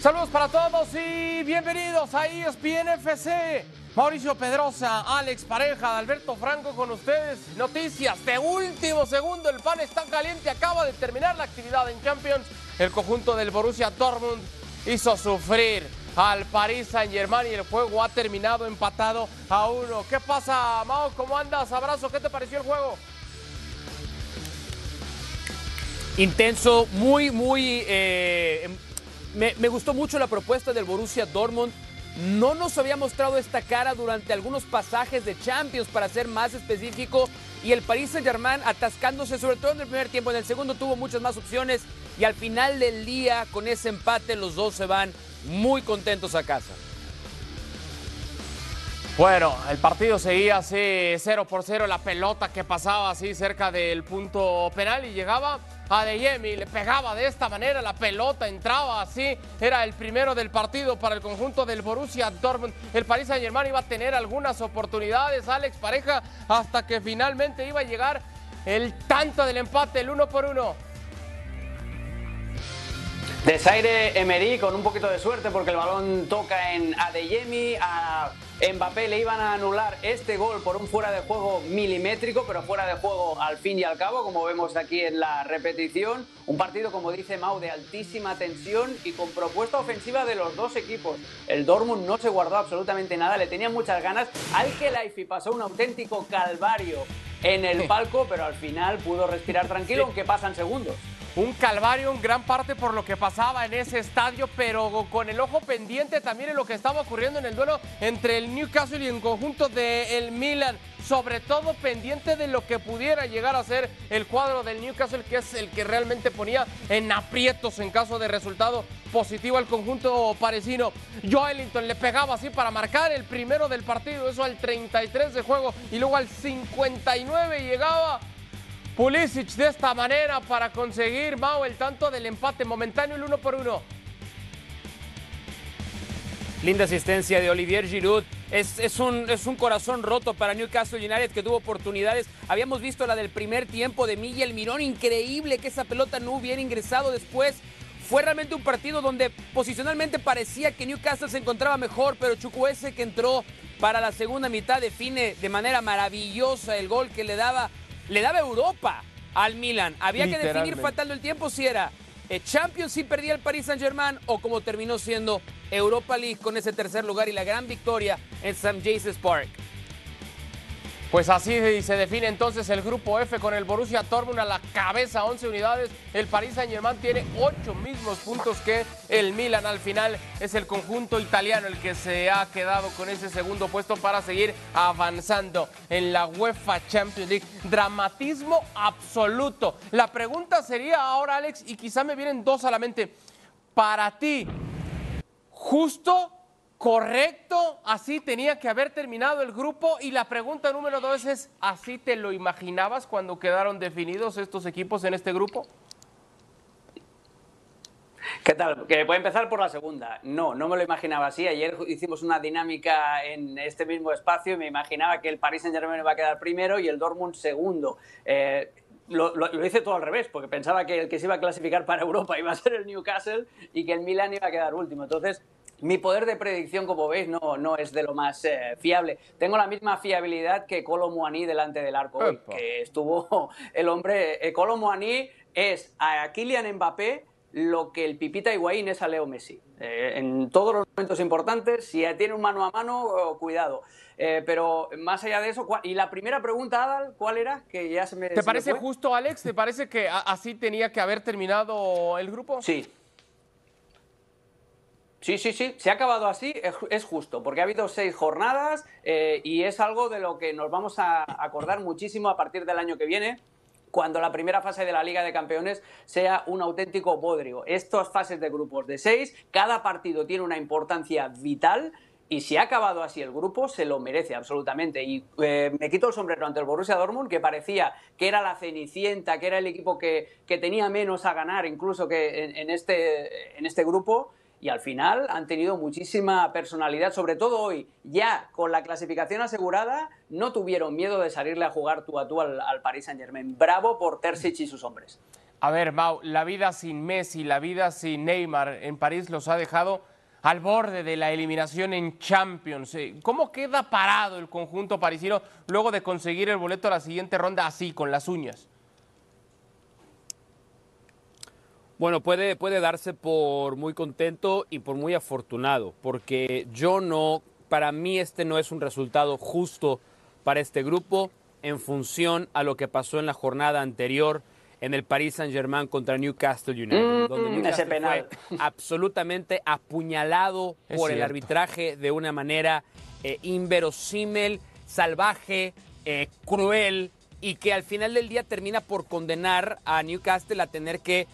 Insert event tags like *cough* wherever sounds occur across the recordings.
Saludos para todos y bienvenidos a ESPN FC. Mauricio Pedrosa, Alex Pareja, Alberto Franco con ustedes. Noticias de último segundo. El pan está caliente. Acaba de terminar la actividad en Champions. El conjunto del Borussia Dortmund hizo sufrir al Paris Saint Germain y el juego ha terminado empatado a uno. ¿Qué pasa, Mao? ¿Cómo andas? Abrazo. ¿Qué te pareció el juego? Intenso, muy, muy eh, me, gustó mucho la propuesta del Borussia Dortmund. No nos había mostrado esta cara durante algunos pasajes de Champions, para ser más específico. Y el Paris Saint-Germain atascándose, sobre todo en el primer tiempo. En el segundo tuvo muchas más opciones. Y al final del día, con ese empate, los dos se van muy contentos a casa. Bueno, el partido seguía así 0 por 0, la pelota que pasaba así cerca del punto penal y llegaba a Deyemi, le pegaba de esta manera, la pelota entraba así, era el primero del partido para el conjunto del Borussia Dortmund. El Paris Saint Germain iba a tener algunas oportunidades, Alex Pareja, hasta que finalmente iba a llegar el tanto del empate, el uno por uno. Desaire Emery con un poquito de suerte porque el balón toca en Adeyemi, a Mbappé le iban a anular este gol por un fuera de juego milimétrico, pero fuera de juego al fin y al cabo, como vemos aquí en la repetición. Un partido, como dice Mau, de altísima tensión y con propuesta ofensiva de los dos equipos. El Dortmund no se guardó absolutamente nada, le tenía muchas ganas. Al que Laifi pasó un auténtico calvario en el *laughs* palco, pero al final pudo respirar tranquilo, aunque pasan segundos un calvario en gran parte por lo que pasaba en ese estadio, pero con el ojo pendiente también en lo que estaba ocurriendo en el duelo entre el Newcastle y el conjunto del el Milan. Sobre todo pendiente de lo que pudiera llegar a ser el cuadro del Newcastle, que es el que realmente ponía en aprietos en caso de resultado positivo al conjunto parisino. Joelinton le pegaba así para marcar el primero del partido, eso al 33 de juego, y luego al 59 llegaba Pulisic de esta manera para conseguir, Mao, el tanto del empate momentáneo, el uno por uno. Linda asistencia de Olivier Giroud. Es, un, es, un, corazón roto para Newcastle United que tuvo oportunidades. Habíamos visto la del primer tiempo de Miguel Mirón. Increíble que esa pelota no hubiera ingresado después. Fue realmente un partido donde posicionalmente parecía que Newcastle se encontraba mejor, pero Chukwueze que entró para la segunda mitad define de manera maravillosa el gol que le daba le daba Europa al Milan. Había que definir faltando el tiempo si era eh, Champions si perdía el Paris Saint Germain o como terminó siendo Europa League con ese tercer lugar y la gran victoria en St. James Park. Pues así se define entonces el grupo F con el Borussia Dortmund a la cabeza, 11 unidades. El Paris Saint-Germain tiene 8 mismos puntos que el Milan. Al final es el conjunto italiano el que se ha quedado con ese segundo puesto para seguir avanzando en la UEFA Champions League. Dramatismo absoluto. La pregunta sería ahora, Alex, y quizá me vienen dos a la mente. Para ti, ¿justo correcto, así tenía que haber terminado el grupo. Y la pregunta número dos es, ¿así te lo imaginabas cuando quedaron definidos estos equipos en este grupo? ¿Qué tal? Que puede empezar por la segunda. No, no me lo imaginaba así. Ayer hicimos una dinámica en este mismo espacio y me imaginaba que el Paris Saint-Germain iba a quedar primero y el Dortmund segundo. Eh, lo, lo, hice todo al revés, porque pensaba que el que se iba a clasificar para Europa iba a ser el Newcastle y que el Milan iba a quedar último. Entonces, mi poder de predicción, como veis, no, no es de lo más eh, fiable. Tengo la misma fiabilidad que Colo Muani delante del arco, que estuvo *laughs* el hombre. Eh, Colo Muani es a Kylian Mbappé lo que el Pipita Higuaín es a Leo Messi. Eh, en todos los momentos importantes, si tiene un mano a mano, oh, cuidado. pero más allá de eso, y la primera pregunta, Adal, ¿cuál era? Que ya se me, ¿Te parece justo, Alex? ¿Te parece que así tenía que haber terminado el grupo? Sí, Sí, sí, sí, se ha acabado así, es justo, porque ha habido seis jornadas eh, y es algo de lo que nos vamos a acordar muchísimo a partir del año que viene, cuando la primera fase de la Liga de Campeones sea un auténtico bodrio. Estas fases de grupos de seis, cada partido tiene una importancia vital y si ha acabado así el grupo, se lo merece absolutamente. Y eh, me quito el sombrero ante el Borussia Dortmund, que parecía que era la cenicienta, que era el equipo que, tenía menos a ganar incluso que en, este, en este grupo y al final han tenido muchísima personalidad, sobre todo hoy, ya con la clasificación asegurada, no tuvieron miedo de salirle a jugar tú a tú al, Paris Saint Germain. Bravo por Terzic y sus hombres. A ver, Mau, la vida sin Messi, la vida sin Neymar en París los ha dejado al borde de la eliminación en Champions. Eh, ¿Cómo queda parado el conjunto parisino luego de conseguir el boleto a la siguiente ronda así, con las uñas? Bueno, puede, puede darse por muy contento y por muy afortunado, porque yo no, para mí este no es un resultado justo para este grupo en función a lo que pasó en la jornada anterior en el Paris Saint-Germain contra Newcastle United, Mm, donde ese Newcastle penal. fue *laughs* absolutamente apuñalado Es por el arbitraje de una manera eh, inverosímil, salvaje, eh, cruel y que al final del día termina por condenar a Newcastle a tener que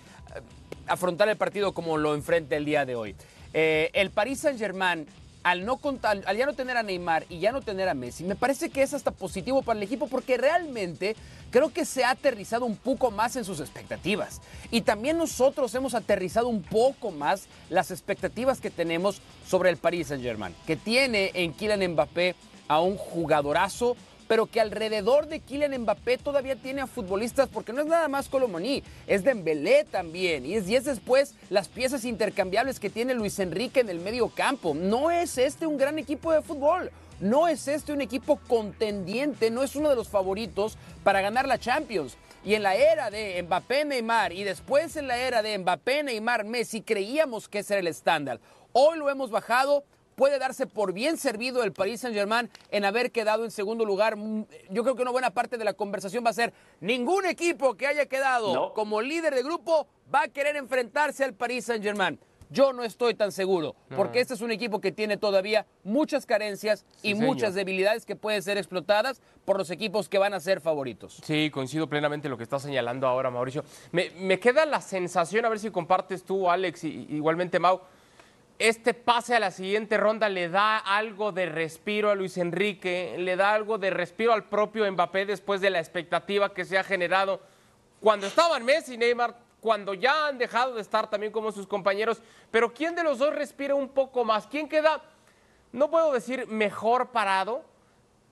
afrontar el partido como lo enfrenta el día de hoy. Eh, el Paris Saint-Germain, al, no contar, al ya no tener a Neymar y ya no tener a Messi, me parece que es hasta positivo para el equipo porque realmente creo que se ha aterrizado un poco más en sus expectativas. Y también nosotros hemos aterrizado un poco más las expectativas que tenemos sobre el Paris Saint-Germain, que tiene en Kylian Mbappé a un jugadorazo, pero que alrededor de Kylian Mbappé todavía tiene a futbolistas, porque no es nada más Colomoni, es Dembélé también, y es, y es después las piezas intercambiables que tiene Luis Enrique en el medio campo. No es este un gran equipo de fútbol. No es este un equipo contendiente, no es uno de los favoritos para ganar la Champions. Y en la era de Mbappé Neymar y después en la era de Mbappé Neymar Messi creíamos que ese era el estándar. Hoy lo hemos bajado, puede darse por bien servido el Paris Saint-Germain en haber quedado en segundo lugar. Mm, Yo creo que una buena parte de la conversación va a ser ningún equipo que haya quedado No. como líder de grupo va a querer enfrentarse al Paris Saint-Germain. Yo no estoy tan seguro, porque este es un equipo que tiene todavía muchas carencias y señor. muchas debilidades que pueden ser explotadas por los equipos que van a ser favoritos. Sí, coincido plenamente en lo que está señalando ahora, Mauricio. Me, me queda la sensación, a ver si compartes tú, Alex, y igualmente Mau, este pase a la siguiente ronda le da algo de respiro a Luis Enrique, le da algo de respiro al propio Mbappé después de la expectativa que se ha generado cuando estaban Messi y Neymar, cuando ya han dejado de estar también como sus compañeros. Pero ¿quién de los dos respira un poco más? ¿Quién queda, no puedo decir mejor parado?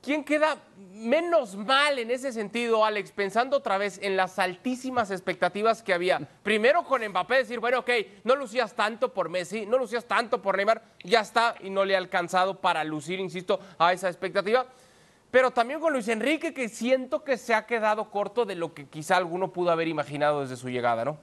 ¿Quién queda menos mal en ese sentido, Alex? Pensando otra vez en las altísimas expectativas que había. Primero con Mbappé, decir, bueno, ok, no lucías tanto por Messi, no lucías tanto por Neymar, ya está, y no le ha alcanzado para lucir, insisto, a esa expectativa. Pero también con Luis Enrique, que siento que se ha quedado corto de lo que quizá alguno pudo haber imaginado desde su llegada, ¿no?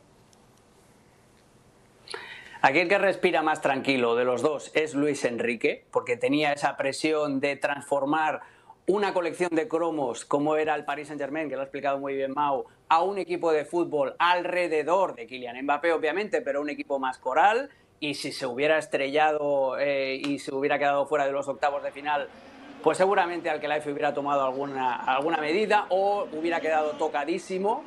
Aquí el que respira más tranquilo de los dos es Luis Enrique, porque tenía esa presión de transformar una colección de cromos, como era el Paris Saint-Germain, que lo ha explicado muy bien Mau, a un equipo de fútbol alrededor de Kylian Mbappé, obviamente, pero un equipo más coral. Y si se hubiera estrellado eh, y se hubiera quedado fuera de los octavos de final, pues seguramente Alquelife hubiera tomado alguna, alguna medida o hubiera quedado tocadísimo.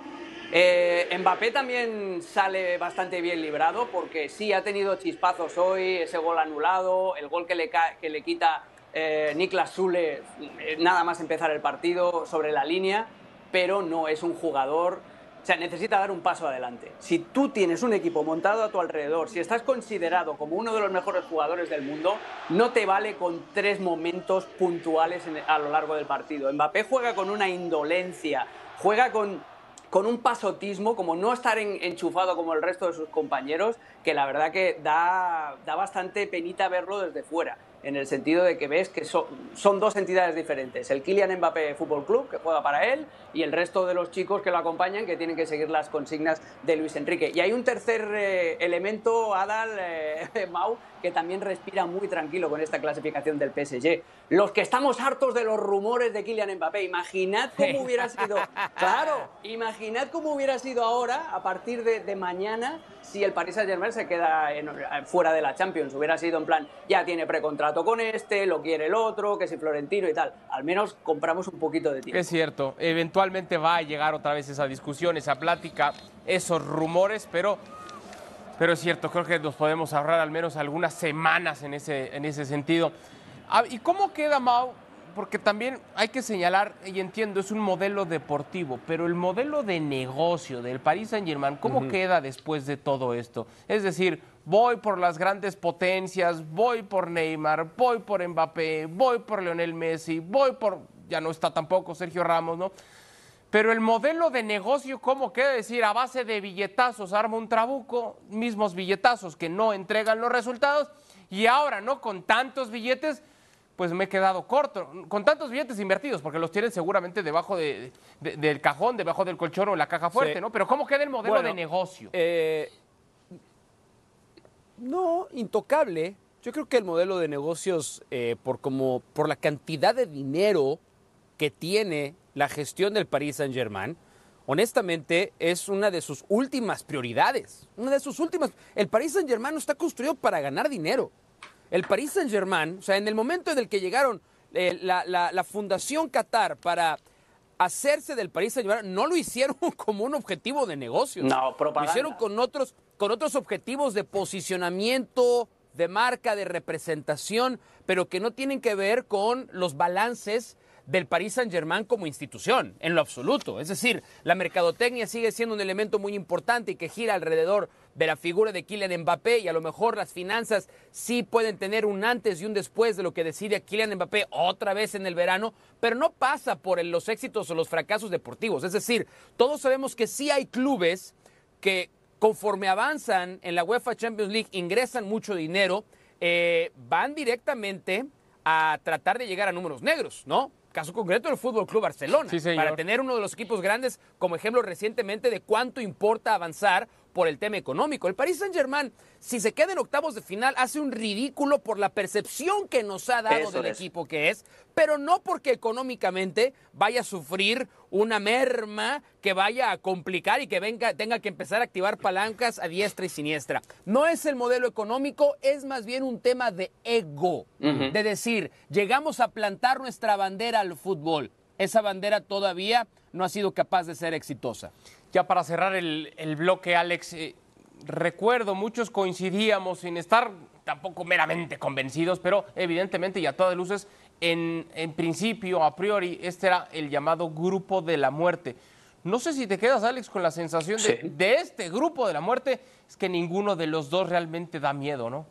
Eh, Mbappé también sale bastante bien librado porque sí ha tenido chispazos hoy, ese gol anulado, el gol que le, que le quita eh, Niklas Sule eh, nada más empezar el partido sobre la línea, pero no es un jugador, o sea, necesita dar un paso adelante. Si tú tienes un equipo montado a tu alrededor, si estás considerado como uno de los mejores jugadores del mundo, no te vale con tres momentos puntuales a lo largo del partido. Mbappé juega con una indolencia, juega con con un pasotismo, como no estar en- enchufado como el resto de sus compañeros, que la verdad que da, da bastante penita verlo desde fuera, en el sentido de que ves que son, son dos entidades diferentes, el Kylian Mbappé Fútbol Club, que juega para él, y el resto de los chicos que lo acompañan, que tienen que seguir las consignas de Luis Enrique. Y hay un tercer eh, elemento, Adal, eh, *laughs* Mau, que también respira muy tranquilo con esta clasificación del PSG. Los que estamos hartos de los rumores de Kylian Mbappé, imaginad cómo hubiera sido, *laughs* claro, imaginad cómo hubiera sido ahora, a partir de, de mañana, si el Paris Saint-Germain se queda en- fuera de la Champions. Hubiera sido en plan, ya tiene precontrato con este, lo quiere el otro, que si Florentino y tal. Al menos compramos un poquito de tiempo. Es cierto, eventualmente va a llegar otra vez esa discusión, esa plática, esos rumores, pero, pero es cierto, creo que nos podemos ahorrar al menos algunas semanas en ese, en ese sentido. Ah, ¿Y cómo queda Mau? Porque también hay que señalar, y entiendo, es un modelo deportivo, pero el modelo de negocio del Paris Saint-Germain, ¿cómo queda después de todo esto? Es decir, voy por las grandes potencias, voy por Neymar, voy por Mbappé, voy por Lionel Messi, voy por, ya no está tampoco Sergio Ramos, ¿no? Pero el modelo de negocio, ¿cómo queda decir? A base de billetazos arma un trabuco, mismos billetazos que no entregan los resultados, y ahora, ¿no? Con tantos billetes, pues me he quedado corto. Con tantos billetes invertidos, porque los tienen seguramente debajo de, de, del cajón, debajo del colchón o en la caja fuerte, Sí. ¿no? Pero ¿cómo queda el modelo Bueno, de negocio? Eh, no, intocable. Yo creo que el modelo de negocios, eh, por, como, por la cantidad de dinero que tiene la gestión del Paris Saint-Germain, honestamente es una de sus últimas prioridades. Una de sus últimas. El Paris Saint-Germain no está construido para ganar dinero. El Paris Saint-Germain, o sea, en el momento en el que llegaron eh, la, la- la Fundación Qatar para hacerse del Paris Saint-Germain, no lo hicieron *laughs* como un objetivo de negocios. No, propaganda. Lo hicieron con otros, con otros objetivos de posicionamiento, de marca, de representación, pero que no tienen que ver con los balances del Paris Saint-Germain como institución, en lo absoluto. Es decir, la mercadotecnia sigue siendo un elemento muy importante y que gira alrededor de la figura de Kylian Mbappé y a lo mejor las finanzas sí pueden tener un antes y un después de lo que decide Kylian Mbappé otra vez en el verano, pero no pasa por los éxitos o los fracasos deportivos. Es decir, todos sabemos que sí hay clubes que conforme avanzan en la UEFA Champions League, ingresan mucho dinero, eh, van directamente a tratar de llegar a números negros, ¿no? Caso concreto el Fútbol Club Barcelona, Sí, para tener uno de los equipos grandes como ejemplo recientemente de cuánto importa avanzar por el tema económico. El Paris Saint-Germain, si se queda en octavos de final, hace un ridículo por la percepción que nos ha dado Eso del es. equipo que es, pero no porque económicamente vaya a sufrir una merma que vaya a complicar y que venga, tenga que empezar a activar palancas a diestra y siniestra. No es el modelo económico, es más bien un tema de ego, de decir, llegamos a plantar nuestra bandera al fútbol. Esa bandera todavía no ha sido capaz de ser exitosa. Ya para cerrar el, el bloque, Alex, eh, recuerdo, muchos coincidíamos sin estar tampoco meramente convencidos, pero evidentemente y a todas luces, en, en principio, a priori, este era el llamado grupo de la muerte. No sé si te quedas, Alex, con la sensación de, de este grupo de la muerte, es que ninguno de los dos realmente da miedo, ¿no?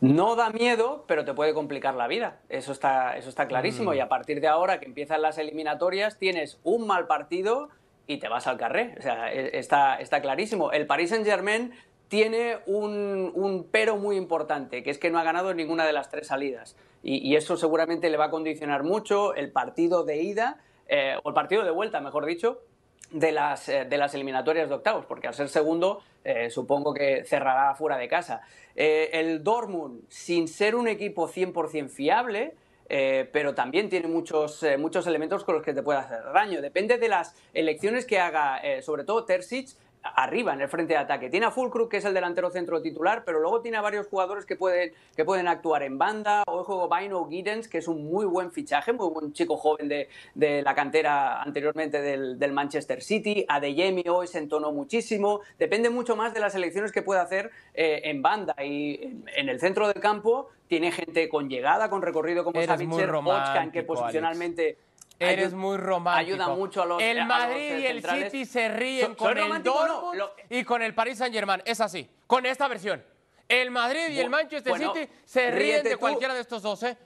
No da miedo, pero te puede complicar la vida. Eso está, eso está clarísimo. Y a partir de ahora que empiezan las eliminatorias, tienes un mal partido y te vas al carré. O sea, e- está, está clarísimo. El Paris Saint-Germain tiene un, un pero muy importante, que es que no ha ganado ninguna de las tres salidas. Y, y eso seguramente le va a condicionar mucho el partido de ida, eh, o el partido de vuelta, mejor dicho, de las, eh, de las eliminatorias de octavos, porque al ser segundo eh, supongo que cerrará fuera de casa. Eh, el Dortmund, sin ser un equipo 100% fiable, pero también tiene muchos, muchos elementos con los que te puede hacer daño. Depende de las elecciones que haga, sobre todo Terzic, arriba en el frente de ataque. Tiene a Fulkrug, que es el delantero centro titular, pero luego tiene a varios jugadores que pueden, que pueden actuar en banda. Ojo, Bino Giddens, que es un muy buen fichaje, muy buen chico joven de, de la cantera anteriormente del, del Manchester City. Adeyemi hoy se entonó muchísimo. Depende mucho más de las elecciones que puede hacer eh, en banda. Y en, en el centro del campo tiene gente con llegada, con recorrido como Savitzer, Bochkan, que posicionalmente... Eres muy romántico. Ayuda mucho a los El a los, Madrid y el centrales. City se ríen So- con el no, Dortmund lo- y con el Paris Saint Germain. Es así, con esta versión. El Madrid y el Manchester bueno, City se ríen de tú. cualquiera de estos dos, ¿eh?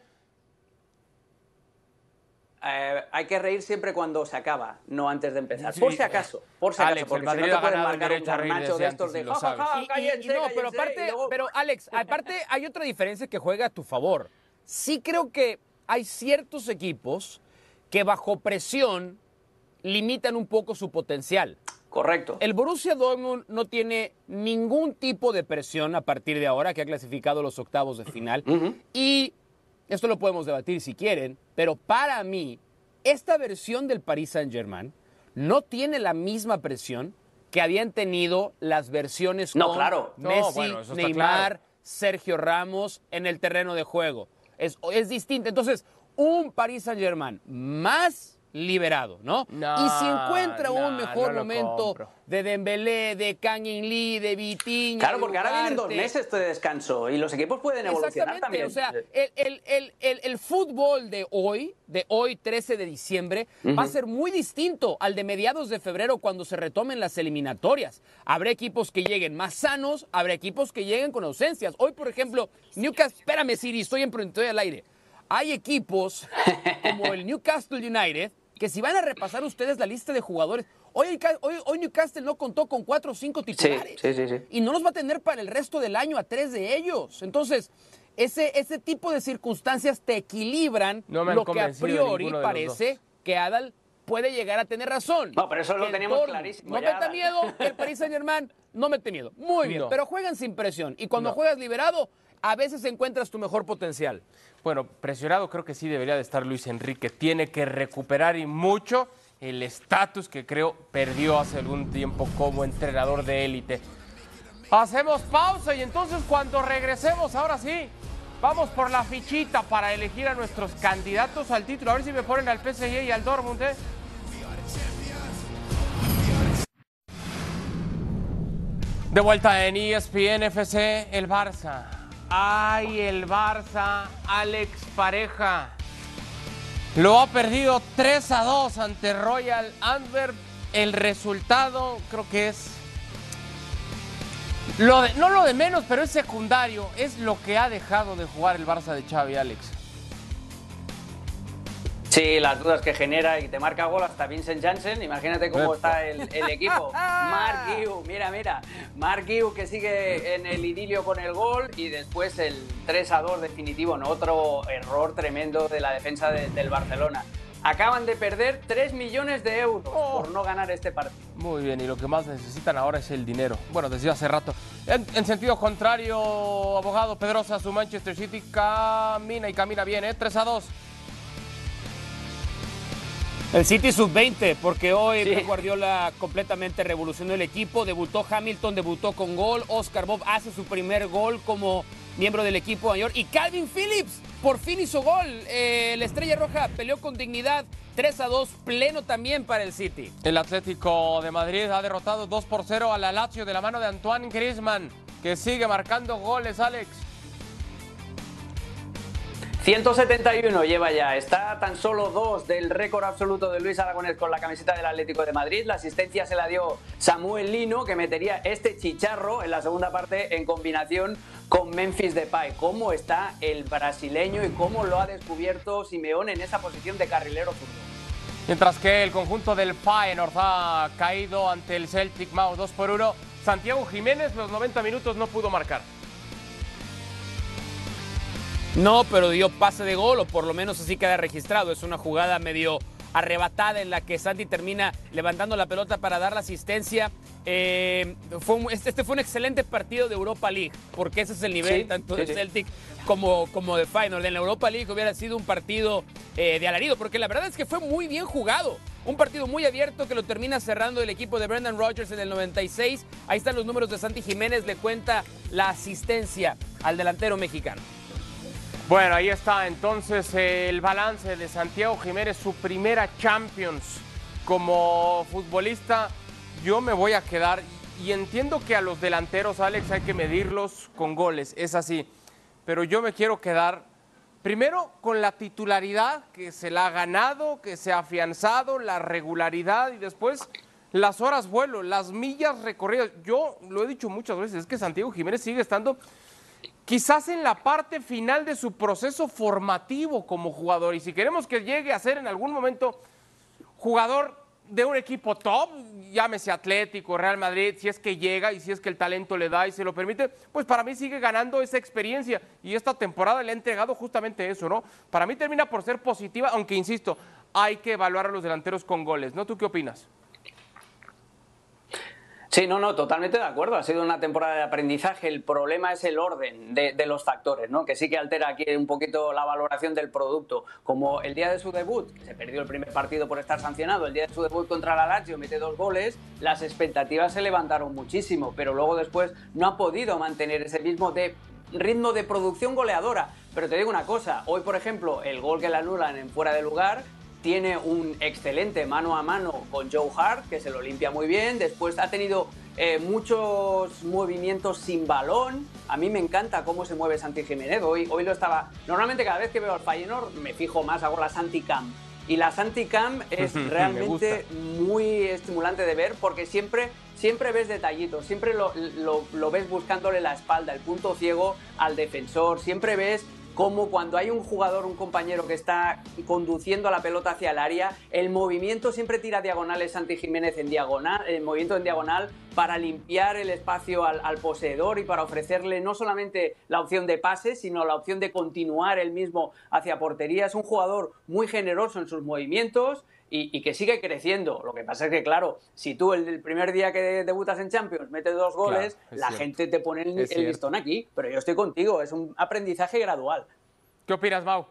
Eh, hay que reír siempre cuando se acaba, no antes de empezar. Sí. Por si acaso, por si Alex, acaso, porque el Madrid si no te pueden marcar un garnacho de estos de y lo ja, ja, ja, sabes. Y- y- cállense, y no, pero aparte, luego- pero Alex, *laughs* aparte hay otra diferencia que juega a tu favor. Sí creo que hay ciertos equipos que bajo presión limitan un poco su potencial. Correcto. El Borussia Dortmund no tiene ningún tipo de presión a partir de ahora que ha clasificado los octavos de final. *clears throat* Y esto lo podemos debatir si quieren, pero para mí, esta versión del Paris Saint-Germain no tiene la misma presión que habían tenido las versiones No, con claro. No, Messi, bueno, eso está Neymar, claro. Sergio Ramos en el terreno de juego. Es, es distinto. Entonces, un Paris Saint-Germain más liberado, ¿no? No, y si encuentra no, un mejor no momento compro. de Dembélé, de Kangin Lee, de Vitinha, Claro, porque ahora vienen dos meses de descanso y los equipos pueden evolucionar Exactamente, también. o sea, el, el- el- el- el fútbol de hoy, de hoy 13 de diciembre, va a ser muy distinto al de mediados de febrero cuando se retomen las eliminatorias. Habrá equipos que lleguen más sanos, habrá equipos que lleguen con ausencias. Hoy, por ejemplo, Newcastle, espérame Siri, estoy en estoy al aire. Hay equipos como el Newcastle United que si van a repasar ustedes la lista de jugadores, hoy, hoy, Newcastle no contó con cuatro o cinco titulares. Sí, sí, sí, y no los va a tener para el resto del año a tres de ellos. Entonces, ese, ese tipo de circunstancias te equilibran lo que a priori parece que Adal puede llegar a tener razón. No, pero eso lo teníamos clarísimo. No mete miedo, el Paris Saint Germain no mete miedo. Muy bien, pero juegan sin presión. Y cuando juegas liberado, a veces encuentras tu mejor potencial. Bueno, presionado creo que sí debería de estar Luis Enrique. Tiene que recuperar y mucho el estatus que creo perdió hace algún tiempo como entrenador de élite. Hacemos pausa y entonces cuando regresemos, ahora sí, vamos por la fichita para elegir a nuestros candidatos al título. A ver si me ponen al PSG y al Dortmund. ¿eh? De vuelta en ESPN FC, el Barça Ay, el Barça, Alex Pareja. Lo ha perdido 3 a 2 ante Royal Antwerp. El resultado creo que es. No lo de menos, pero es secundario. Es lo que ha dejado de jugar el Barça de Xavi, Alex. Sí, las dudas que genera y te marca gol hasta Vincent Janssen. Imagínate cómo está el, equipo. *laughs* Mark Guiu, mira, mira. Mark Guiu que sigue en el idilio con el gol y después el 3 a 2 definitivo. ¿no? Otro error tremendo de la defensa del Barcelona. Acaban de perder 3 millones de euros oh. por no ganar este partido. Muy bien, y lo que más necesitan ahora es el dinero. Bueno, desde hace rato. En, sentido contrario, abogado Pedrosa, su Manchester City camina y camina bien, ¿eh? 3 a 2. El City sub-20, porque hoy Guardiola completamente revolucionó el equipo. Debutó Hamilton, debutó con gol. Oscar Bob hace su primer gol como miembro del equipo mayor. Y Calvin Phillips por fin hizo gol. Eh, la Estrella Roja peleó con dignidad. 3 a 2, pleno también para el City. El Atlético de Madrid ha derrotado 2 por 0 a la Lazio de la mano de Antoine Griezmann, que sigue marcando goles, Alex. 171 lleva ya, está tan solo dos del récord absoluto de Luis Aragonés con la camiseta del Atlético de Madrid. La asistencia se la dio Samuel Lino, que metería este chicharro en la segunda parte en combinación con Memphis Depay. ¿Cómo está el brasileño y cómo lo ha descubierto Simeone en esa posición de carrilero zurdo? Mientras que el conjunto del Feyenoord ha caído ante el Celtic Mao 2 por 1, Santiago Jiménez los 90 minutos no pudo marcar. No, pero dio pase de gol, o por lo menos así queda registrado. Es una jugada medio arrebatada en la que Santi termina levantando la pelota para dar la asistencia. Eh, este, este fue un excelente partido de Europa League, porque ese es el nivel tanto de Celtic como, como de Feyenoord. En la Europa League hubiera sido un partido eh, de alarido, porque la verdad es que fue muy bien jugado. Un partido muy abierto que lo termina cerrando el equipo de Brendan Rodgers en el 96. Ahí están los números de Santi Jiménez, le cuenta la asistencia al delantero mexicano. Bueno, ahí está entonces el balance de Santiago Jiménez, su primera Champions como futbolista. Yo me voy a quedar y entiendo que a los delanteros, Alex, hay que medirlos con goles, es así. Pero yo me quiero quedar primero con la titularidad que se la ha ganado, que se ha afianzado, la regularidad y después las horas vuelo, las millas recorridas. Yo lo he dicho muchas veces, es que Santiago Jiménez sigue estando quizás en la parte final de su proceso formativo como jugador. Y si queremos que llegue a ser en algún momento jugador de un equipo top, llámese Atlético, Real Madrid, si es que llega y si es que el talento le da y se lo permite, pues para mí sigue ganando esa experiencia y esta temporada le ha entregado justamente eso, ¿no? Para mí termina por ser positiva, aunque insisto, hay que evaluar a los delanteros con goles, ¿no? ¿Tú qué opinas? Sí, no, no, totalmente de acuerdo. Ha sido una temporada de aprendizaje. El problema es el orden de, los factores, ¿no? Que sí que altera aquí un poquito la valoración del producto. Como el día de su debut, que se perdió el primer partido por estar sancionado, el día de su debut contra la Lazio mete dos goles, las expectativas se levantaron muchísimo, pero luego después no ha podido mantener ese mismo de ritmo de producción goleadora. Pero te digo una cosa, hoy por ejemplo, el gol que le anulan en fuera de lugar tiene un excelente mano a mano con Joe Hart, que se lo limpia muy bien. Después ha tenido eh, muchos movimientos sin balón. A mí me encanta cómo se mueve Santi Jiménez. Hoy, hoy lo estaba. Normalmente, cada vez que veo al Feyenoord, me fijo más, hago la Santi Cam. Y la Santi Cam *laughs* es realmente muy estimulante de ver porque siempre, siempre ves detallitos, siempre lo, lo, lo ves buscándole la espalda, el punto ciego al defensor, siempre ves cómo cuando hay un jugador, un compañero que está conduciendo la pelota hacia el área, el movimiento siempre tira diagonales Santi Jiménez en diagonal, el movimiento en diagonal para limpiar el espacio al, al, poseedor y para ofrecerle no solamente la opción de pase, sino la opción de continuar el mismo hacia portería. Es un jugador muy generoso en sus movimientos y, y, que sigue creciendo. Lo que pasa es que, claro, si tú el, el primer día que debutas en Champions metes dos goles, claro, la cierto. gente te pone el, el listón aquí. Pero yo estoy contigo, es un aprendizaje gradual. ¿Qué opinas, Mau?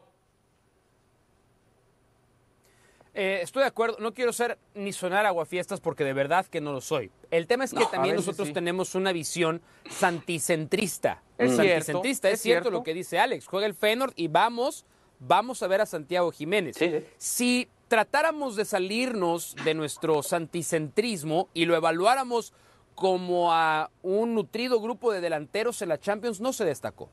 Eh, estoy de acuerdo, no quiero ser ni sonar aguafiestas porque de verdad que no lo soy. El tema es que no, también nosotros sí. tenemos una visión santicentrista. Es santicentrista, cierto, es, cierto, lo que dice Alex. Juega el Feyenoord y vamos, vamos a ver a Santiago Jiménez. Sí, sí. Si tratáramos de salirnos de nuestro santicentrismo y lo evaluáramos como a un nutrido grupo de delanteros en la Champions, no se destacó.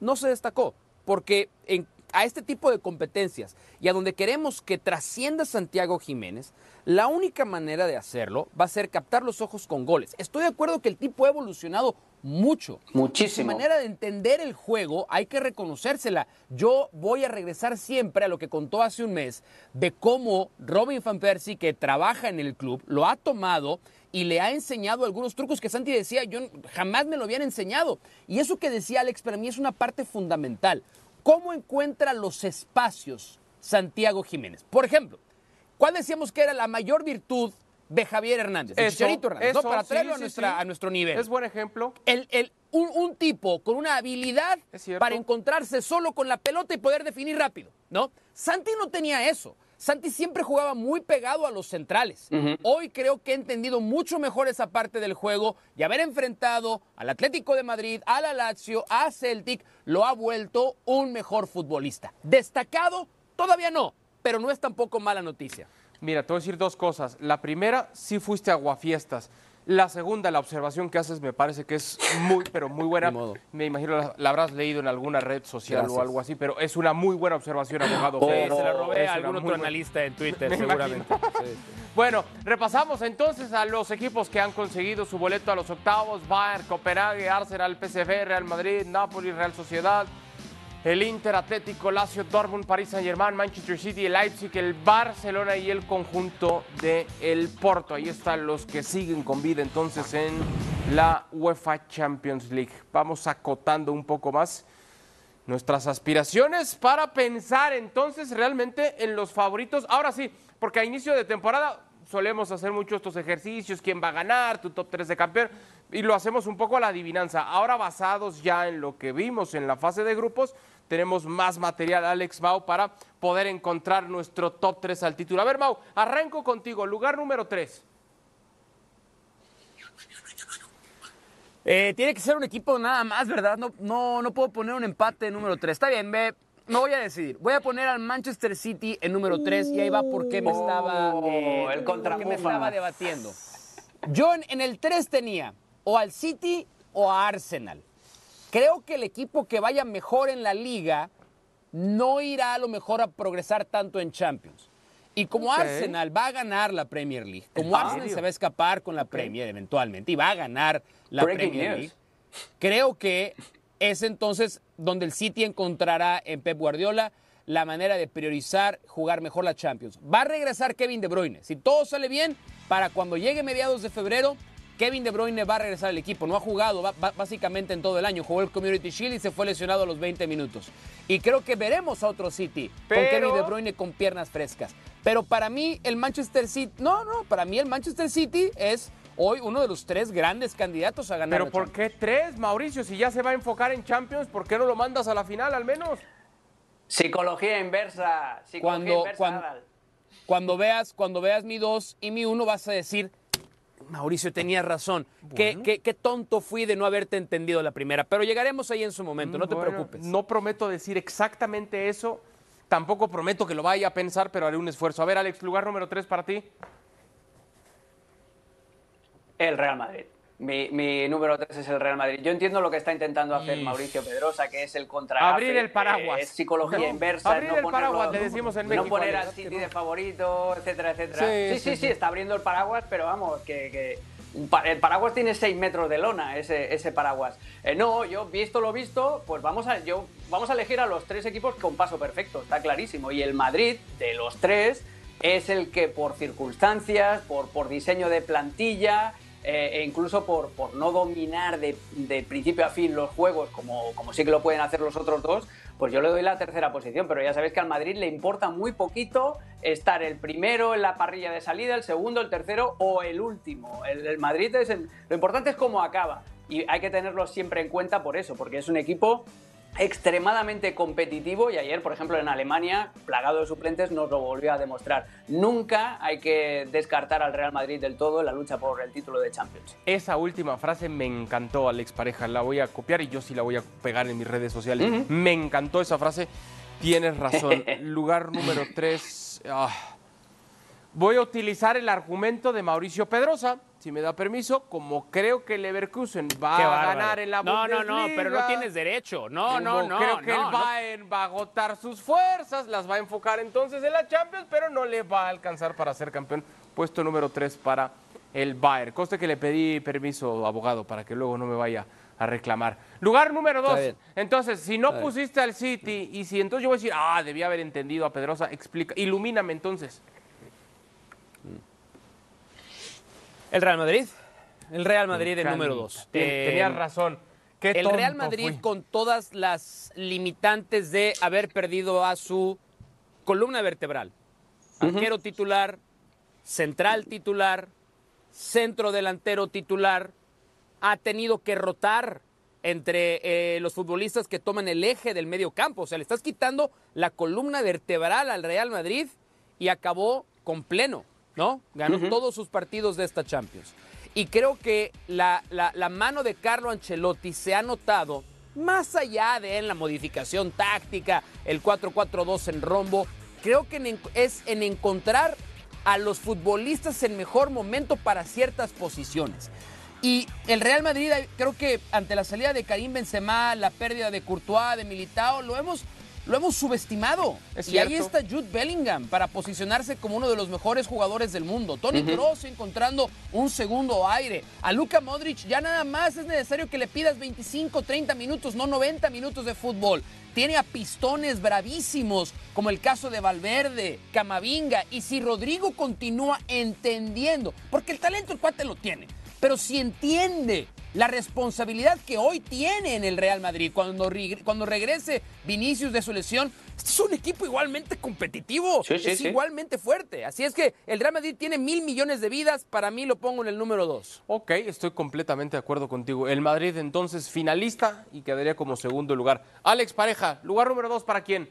No se destacó, porque en a este tipo de competencias y a donde queremos que trascienda Santiago Jiménez, la única manera de hacerlo va a ser captar los ojos con goles. Estoy de acuerdo que el tipo ha evolucionado mucho. Muchísimo. Su manera de entender el juego hay que reconocérsela. Yo voy a regresar siempre a lo que contó hace un mes de cómo Robin Van Persie, que trabaja en el club, lo ha tomado y le ha enseñado algunos trucos que Santi decía, yo jamás me lo habían enseñado. Y eso que decía Alex para mí es una parte fundamental. ¿Cómo encuentra los espacios Santiago Jiménez? Por ejemplo, ¿cuál decíamos que era la mayor virtud de Javier Hernández? Eso, Chicharito Hernández, eso, ¿no? Para traerlo sí, a, nuestra, sí, sí. a nuestro nivel. Es buen ejemplo. El, el, un, un, tipo con una habilidad para encontrarse solo con la pelota y poder definir rápido, ¿no? Santi no tenía eso. Santi siempre jugaba muy pegado a los centrales. Uh -huh. Hoy creo que he entendido mucho mejor esa parte del juego y haber enfrentado al Atlético de Madrid, a la Lazio, a Celtic, lo ha vuelto un mejor futbolista. Destacado, todavía no, pero no es tampoco mala noticia. Mira, te voy a decir dos cosas. La primera, sí fuiste aguafiestas. La segunda, la observación que haces me parece que es muy, pero muy buena. *laughs* Me imagino la, la, habrás leído en alguna red social Gracias. o algo así, pero es una muy buena observación, abogado. Oh, sí, se la robé a algún otro analista en Twitter, me seguramente. Sí, sí. *laughs* Bueno, repasamos entonces a los equipos que han conseguido su boleto a los octavos. Bayern, Copenhague, Arsenal, PSV, Real Madrid, Napoli, Real Sociedad, el Inter, Atlético, Lazio, Dortmund, París Saint-Germain, Manchester City, el Leipzig, el Barcelona y el conjunto de el Porto. Ahí están los que siguen con vida entonces en la UEFA Champions League. Vamos acotando un poco más nuestras aspiraciones para pensar entonces realmente en los favoritos. Ahora sí, porque a inicio de temporada solemos hacer mucho estos ejercicios, quién va a ganar, tu top 3 de campeón, y lo hacemos un poco a la adivinanza. Ahora basados ya en lo que vimos en la fase de grupos, tenemos más material, Alex Mau, para poder encontrar nuestro top 3 al título. A ver, Mau, arranco contigo, lugar número 3. Eh, tiene que ser un equipo nada más, ¿verdad? No, no, no puedo poner un empate número 3. Está bien, me, me voy a decidir. Voy a poner al Manchester City en número 3 y ahí va porque me estaba, eh, el porque me estaba debatiendo. Yo en, en el 3 tenía o al City o a Arsenal. Creo que el equipo que vaya mejor en la liga no irá a lo mejor a progresar tanto en Champions. Y como okay. Arsenal va a ganar la Premier League, como Arsenal se va a escapar con la okay. Premier eventualmente y va a ganar la Breaking Premier news. League, creo que es entonces donde el City encontrará en Pep Guardiola la manera de priorizar jugar mejor la Champions. Va a regresar Kevin De Bruyne. Si todo sale bien, para cuando llegue mediados de febrero, Kevin De Bruyne va a regresar al equipo. No ha jugado va, va, básicamente en todo el año. Jugó el Community Shield y se fue lesionado a los 20 minutos. Y creo que veremos a otro City Pero... con Kevin De Bruyne con piernas frescas. Pero para mí el Manchester City, no, no, para mí el Manchester City es hoy uno de los tres grandes candidatos a ganar. Pero ¿por qué tres, Mauricio? Si ya se va a enfocar en Champions, ¿por qué no lo mandas a la final al menos? Psicología inversa. Psicología cuando, inversa, cuando, cuando, veas, cuando veas mi dos y mi uno vas a decir, Mauricio, tenías razón. Bueno. ¿Qué, qué, qué, tonto fui de no haberte entendido la primera. Pero llegaremos ahí en su momento, no te bueno, preocupes. No prometo decir exactamente eso. Tampoco prometo que lo vaya a pensar, pero haré un esfuerzo. A ver, Alex, lugar número tres para ti. El Real Madrid. Mi, mi, número 3 es el Real Madrid. Yo entiendo lo que está intentando hacer y... Mauricio Pedrosa, que es el contra. Abrir el paraguas. Es psicología no, inversa. Abrir no el paraguas, le decimos en México. No poner al City de favorito, etcétera, etcétera. Sí sí, sí, sí, está abriendo el paraguas, pero vamos, que, que, el paraguas tiene 6 metros de lona, ese, ese paraguas. Eh, no, yo visto lo visto, pues vamos a, yo, vamos a elegir a los tres equipos con paso perfecto, está clarísimo. Y el Madrid, de los tres, es el que por circunstancias, por, por diseño de plantilla, eh, e incluso por, por no dominar de, de, principio a fin los juegos como, como sí que lo pueden hacer los otros dos, pues yo le doy la tercera posición, pero ya sabéis que al Madrid le importa muy poquito estar el primero en la parrilla de salida, el segundo, el tercero o el último. El, el Madrid es el, lo importante es cómo acaba y hay que tenerlo siempre en cuenta por eso, porque es un equipo extremadamente competitivo y ayer, por ejemplo, en Alemania, plagado de suplentes, nos lo volvió a demostrar. Nunca hay que descartar al Real Madrid del todo en la lucha por el título de Champions. Esa última frase me encantó, Alex Pareja. La voy a copiar y yo sí la voy a pegar en mis redes sociales. Uh -huh. Me encantó esa frase. Tienes razón. *laughs* Lugar número 3. Ah. Voy a utilizar el argumento de Mauricio Pedrosa si me da permiso, como creo que Leverkusen va a ganar en la no, Bundesliga. No, no, pero no tienes derecho. No, no, no. Creo que no, el Bayern no. va a agotar sus fuerzas, las va a enfocar entonces en la Champions, pero no le va a alcanzar para ser campeón. Puesto número 3 para el Bayern. Coste que le pedí permiso, abogado, para que luego no me vaya a reclamar. Lugar número 2. Entonces, si no pusiste al City y si entonces yo voy a decir, ah, debía haber entendido a Pedrosa, explica, ilumíname entonces. El Real Madrid. El Real Madrid el número dos. Eh, Tenías razón. Qué el Real Madrid fui. con todas las limitantes de haber perdido a su columna vertebral. Uh -huh. Arquero titular, central titular, centro delantero titular. Ha tenido que rotar entre eh, los futbolistas que toman el eje del medio campo. O sea, le estás quitando la columna vertebral al Real Madrid y acabó con pleno. ¿No? Ganó uh -huh. todos sus partidos de esta Champions. Y creo que la, la, la, mano de Carlo Ancelotti se ha notado, más allá de en la modificación táctica, el 4-4-2 en rombo, creo que en, es en encontrar a los futbolistas en mejor momento para ciertas posiciones. Y el Real Madrid, creo que ante la salida de Karim Benzema, la pérdida de Courtois, de Militao, lo hemos lo hemos subestimado. Es y ahí está Jude Bellingham para posicionarse como uno de los mejores jugadores del mundo. Tony uh -huh. Kroos encontrando un segundo aire. A Luka Modric ya nada más es necesario que le pidas 25, 30 minutos, no 90 minutos de fútbol. Tiene a pistones bravísimos, como el caso de Valverde, Camavinga. Y si Rodrigo continúa entendiendo, porque el talento el cuate lo tiene, pero si entiende la responsabilidad que hoy tiene en el Real Madrid cuando, cuando regrese Vinicius de su lesión. Este es un equipo igualmente competitivo, sí, sí, es sí. igualmente fuerte. Así es que el Real Madrid tiene mil millones de vidas, para mí lo pongo en el número dos. Ok, estoy completamente de acuerdo contigo. El Madrid entonces finalista y quedaría como segundo lugar. Alex Pareja, lugar número dos para quién?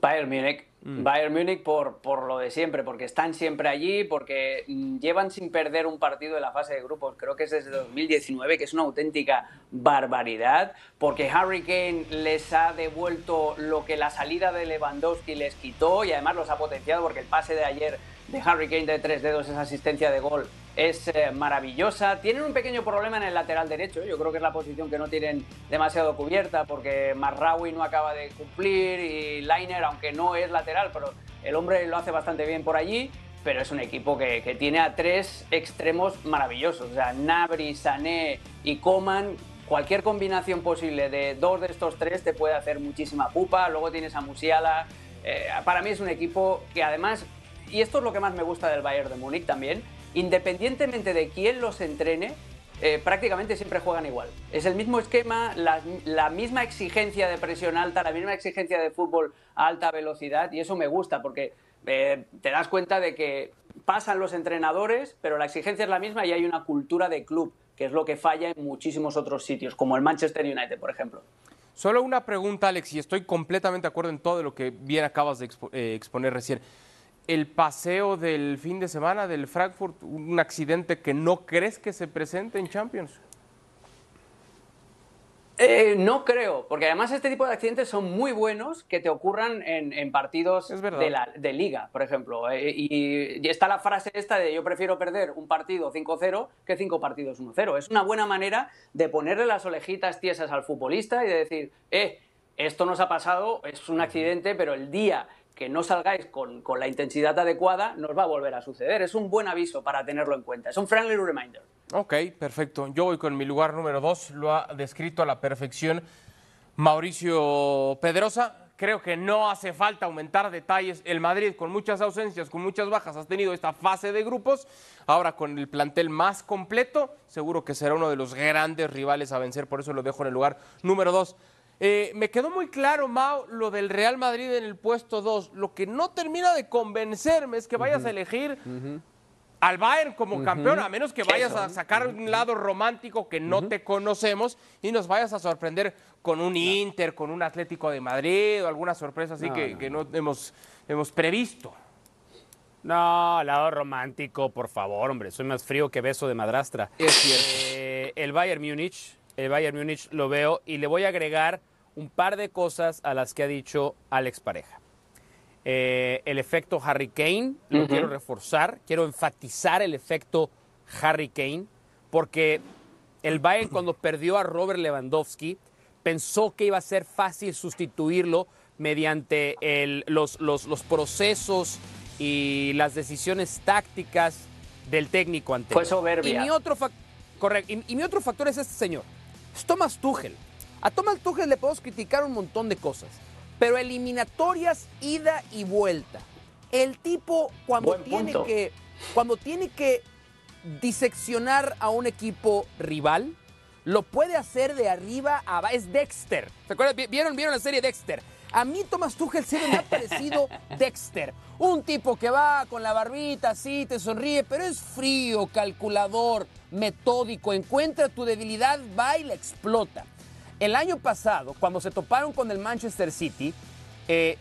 Bayern Múnich. Mm. Bayern Múnich por, por lo de siempre, porque están siempre allí, porque mm, llevan sin perder un partido en la fase de grupos, creo que es desde 2019, que es una auténtica barbaridad, porque Harry Kane les ha devuelto lo que la salida de Lewandowski les quitó y además los ha potenciado porque el pase de ayer de Harry Kane de tres dedos, esa asistencia de gol, es eh, maravillosa. Tienen un pequeño problema en el lateral derecho, yo creo que es la posición que no tienen demasiado cubierta porque Marraui no acaba de cumplir y Lainer, aunque no es lateral, pero el hombre lo hace bastante bien por allí. Pero es un equipo que, tiene a tres extremos maravillosos. O Nabri, Sané y Coman cualquier combinación posible de dos de estos tres te puede hacer muchísima pupa. Luego tienes a Musiala. Eh, para mí es un equipo que además, y esto es lo que más me gusta del Bayern de Múnich también, independientemente de quién los entrene, eh, prácticamente siempre juegan igual. Es el mismo esquema, la, misma exigencia de presión alta, la misma exigencia de fútbol a alta velocidad y eso me gusta porque eh, te das cuenta de que pasan los entrenadores, pero la exigencia es la misma y hay una cultura de club, que es lo que falla en muchísimos otros sitios, como el Manchester United, por ejemplo. Solo una pregunta, Alex, y estoy completamente de acuerdo en todo lo que bien acabas de eh, exponer recién el paseo del fin de semana del Frankfurt, un accidente que no crees que se presente en Champions? Eh, no creo, porque además este tipo de accidentes son muy buenos que te ocurran en, en partidos de, la, de, liga, por ejemplo. Eh, y, y, está la frase esta de yo prefiero perder un partido 5-0 que cinco partidos 1-0. Es una buena manera de ponerle las orejitas tiesas al futbolista y de decir, eh, esto nos ha pasado, es un accidente, pero el día que no salgáis con, con, la intensidad adecuada, nos va a volver a suceder. Es un buen aviso para tenerlo en cuenta. Es un friendly reminder. Ok, perfecto. Yo voy con mi lugar número dos. Lo ha descrito a la perfección Mauricio Pedrosa. Creo que no hace falta aumentar detalles. El Madrid, con muchas ausencias, con muchas bajas, ha tenido esta fase de grupos. Ahora, con el plantel más completo, seguro que será uno de los grandes rivales a vencer. Por eso lo dejo en el lugar número dos. Eh, me quedó muy claro, Mao, lo del Real Madrid en el puesto 2. Lo que no termina de convencerme es que vayas a elegir al Bayern como campeón, a menos que vayas a sacar un lado romántico que no te conocemos y nos vayas a sorprender con un Inter, con un Atlético de Madrid o alguna sorpresa así que, que, no hemos, hemos previsto. No, lado romántico, por favor, hombre. Soy más frío que beso de madrastra. Es cierto. Eh, el Bayern Múnich, el Bayern Múnich lo veo y le voy a agregar un par de cosas a las que ha dicho Alex Pareja. Eh, el efecto Harry Kane, lo uh -huh. quiero reforzar, quiero enfatizar el efecto Harry Kane, porque el Bayern cuando perdió a Robert Lewandowski pensó que iba a ser fácil sustituirlo mediante el, los, los, los, procesos y las decisiones tácticas del técnico anterior. Fue soberbia. Y mi otro, correcto, y, y mi otro factor es este señor, es Thomas Tuchel. A Thomas Tuchel le podemos criticar un montón de cosas, pero eliminatorias ida y vuelta. El tipo cuando Buen tiene punto. que cuando tiene que diseccionar a un equipo rival, lo puede hacer de arriba a abajo. Es Dexter. ¿Se acuerdan? Vi- ¿Vieron, ¿Vieron la serie Dexter? A mí Thomas Tuchel siempre me ha parecido *laughs* Dexter. Un tipo que va con la barbita así, te sonríe, pero es frío, calculador, metódico. Encuentra tu debilidad, va y la explota. El año pasado, cuando se toparon con el Manchester City, eh,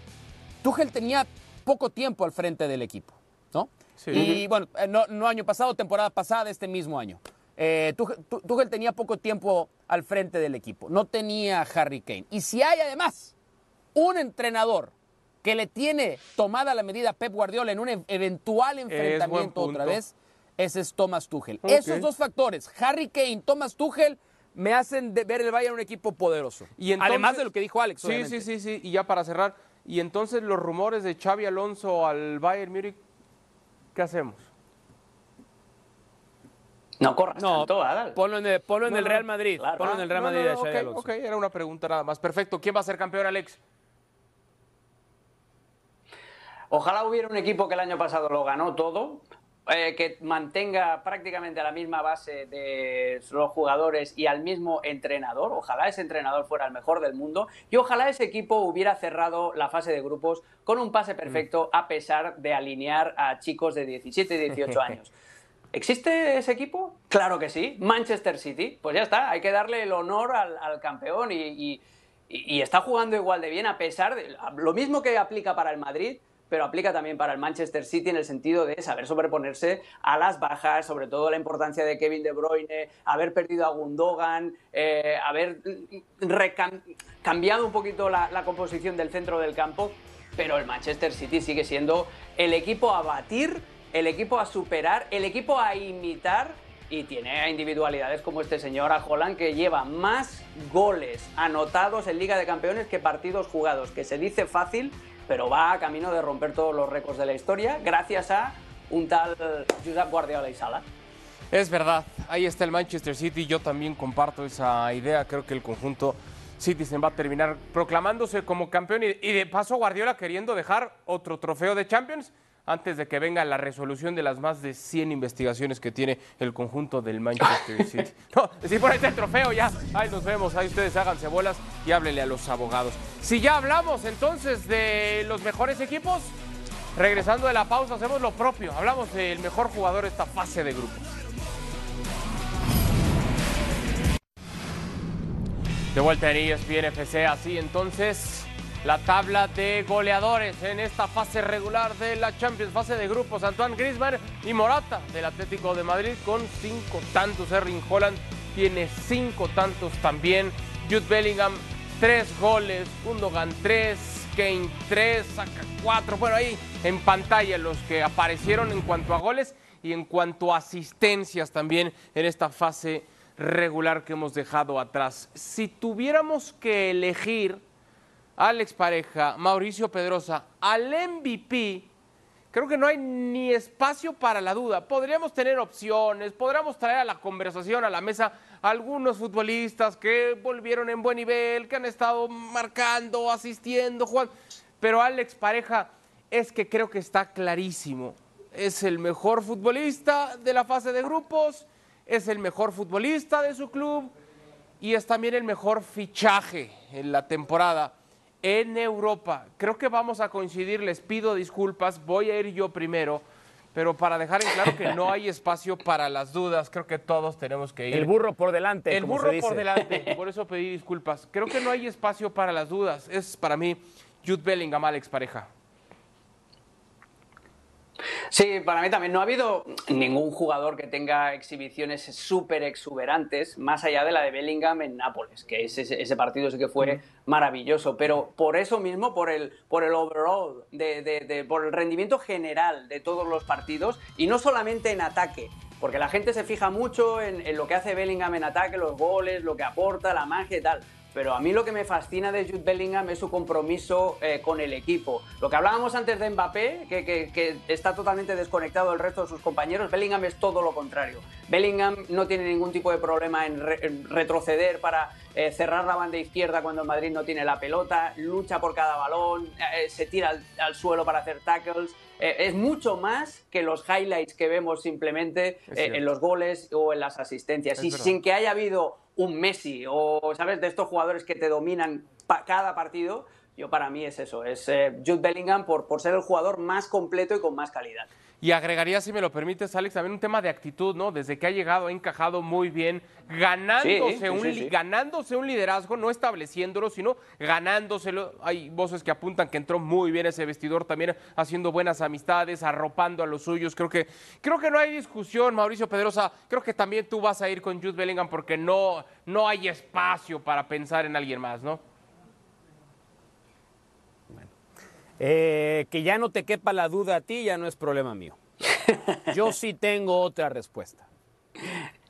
Tuchel tenía poco tiempo al frente del equipo, ¿no? Sí. Y bueno, eh, no, no año pasado, temporada pasada, este mismo año. Eh, Tuchel, Tu- Tuchel tenía poco tiempo al frente del equipo, no tenía Harry Kane. Y si hay además un entrenador que le tiene tomada la medida a Pep Guardiola en un e- eventual enfrentamiento otra vez, ese es Thomas Tuchel. Esos dos factores, Harry Kane, Thomas Tuchel, me hacen de- ver el Bayern un equipo poderoso. Y entonces- Además de lo que dijo Alex. Sí, obviamente. sí, sí, sí. Y ya para cerrar, y entonces los rumores de Xavi Alonso al Bayern Múnich, ¿qué hacemos? No corras No, tanto, Adal. ponlo en el, ponlo en No, el Real Madrid. claro. Ponlo en el Real No, Madrid no, a Xavi ok, Alonso. ok, era una pregunta nada más. Perfecto. ¿Quién va a ser campeón, Alex? Ojalá hubiera un equipo que el año pasado lo ganó todo, eh, que mantenga prácticamente la misma base de los jugadores y al mismo entrenador. Ojalá ese entrenador fuera el mejor del mundo y ojalá ese equipo hubiera cerrado la fase de grupos con un pase perfecto a pesar de alinear a chicos de 17 y 18 *laughs* años. ¿Existe ese equipo? Claro que sí. Manchester City. Pues ya está, hay que darle el honor al, al campeón y- y está jugando igual de bien a pesar de lo mismo que aplica para el Madrid, pero aplica también para el Manchester City en el sentido de saber sobreponerse a las bajas, sobre todo la importancia de Kevin De Bruyne, haber perdido a Gundogan, eh, haber cambiado un poquito la, composición del centro del campo, pero el Manchester City sigue siendo el equipo a batir, el equipo a superar, el equipo a imitar y tiene individualidades como este señor a Holland que lleva más goles anotados en Liga de Campeones que partidos jugados, que se dice fácil, pero va camino de romper todos los récords de la historia gracias a un tal Josep Guardiola y Sala. Es verdad, ahí está el Manchester City, yo también comparto esa idea, creo que el conjunto Citizen va a terminar proclamándose como campeón y de paso Guardiola queriendo dejar otro trofeo de Champions antes de que venga la resolución de las más de 100 investigaciones que tiene el conjunto del Manchester *laughs* City. No, si por ahí está el trofeo ya, ahí nos vemos, ahí ustedes háganse bolas y háblenle a los abogados. Si ya hablamos entonces de los mejores equipos, regresando de la pausa hacemos lo propio, hablamos del mejor jugador de esta fase de grupos. De vuelta en ESPN FC, así entonces la tabla de goleadores en esta fase regular de la Champions, fase de grupos, Antoine Griezmann y Morata del Atlético de Madrid con cinco tantos, Erling Holland tiene cinco tantos también, Jude Bellingham tres goles, Gundogan tres, Kane tres, saca cuatro, bueno ahí en pantalla los que aparecieron en cuanto a goles y en cuanto a asistencias también en esta fase regular que hemos dejado atrás. Si tuviéramos que elegir Alex Pareja, Mauricio Pedrosa, al MVP, creo que no hay ni espacio para la duda. Podríamos tener opciones, podríamos traer a la conversación, a la mesa, algunos futbolistas que volvieron en buen nivel, que han estado marcando, asistiendo, jugando. Pero Alex Pareja es que creo que está clarísimo. Es el mejor futbolista de la fase de grupos, es el mejor futbolista de su club y es también el mejor fichaje en la temporada en Europa. Creo que vamos a coincidir, les pido disculpas, voy a ir yo primero, pero para dejar en claro que no hay espacio para las dudas, creo que todos tenemos que ir. El burro por delante. El como burro se por delante, por eso pedí disculpas. Creo que no hay espacio para las dudas. Es para mí Jude Bellingham, Alex Pareja. Sí, para mí también. No ha habido ningún jugador que tenga exhibiciones súper exuberantes, más allá de la de Bellingham en Nápoles, que ese, ese partido sí que fue maravilloso, pero por eso mismo, por el, por el overall, de, de- de- por el rendimiento general de todos los partidos, y no solamente en ataque, porque la gente se fija mucho en, en lo que hace Bellingham en ataque, los goles, lo que aporta, la magia y tal. Pero a mí lo que me fascina de Jude Bellingham es su compromiso eh, con el equipo. Lo que hablábamos antes de Mbappé, que, que- está totalmente desconectado del resto de sus compañeros, Bellingham es todo lo contrario. Bellingham no tiene ningún tipo de problema en, re- en retroceder para eh, cerrar la banda izquierda cuando el Madrid no tiene la pelota, lucha por cada balón, eh, se tira al, al suelo para hacer tackles. Eh, es mucho más que los highlights que vemos simplemente eh, en los goles o en las asistencias. Es y verdad. sin que haya habido un Messi o, ¿sabes?, de estos jugadores que te dominan pa- cada partido, yo para mí es eso, es eh, Jude Bellingham por, por ser el jugador más completo y con más calidad. Y agregaría, si me lo permites, Alex, también un tema de actitud, ¿no? Desde que ha llegado, ha encajado muy bien, ganándose, Sí, sí, un, sí, ganándose un liderazgo, no estableciéndolo, sino ganándoselo. Hay voces que apuntan que entró muy bien ese vestidor, también haciendo buenas amistades, arropando a los suyos. Creo que, creo que no hay discusión, Mauricio Pedrosa. Creo que también tú vas a ir con Jude Bellingham porque no, no hay espacio para pensar en alguien más, ¿no? Eh, que ya no te quepa la duda a ti ya no es problema mío. *laughs* Yo sí tengo otra respuesta.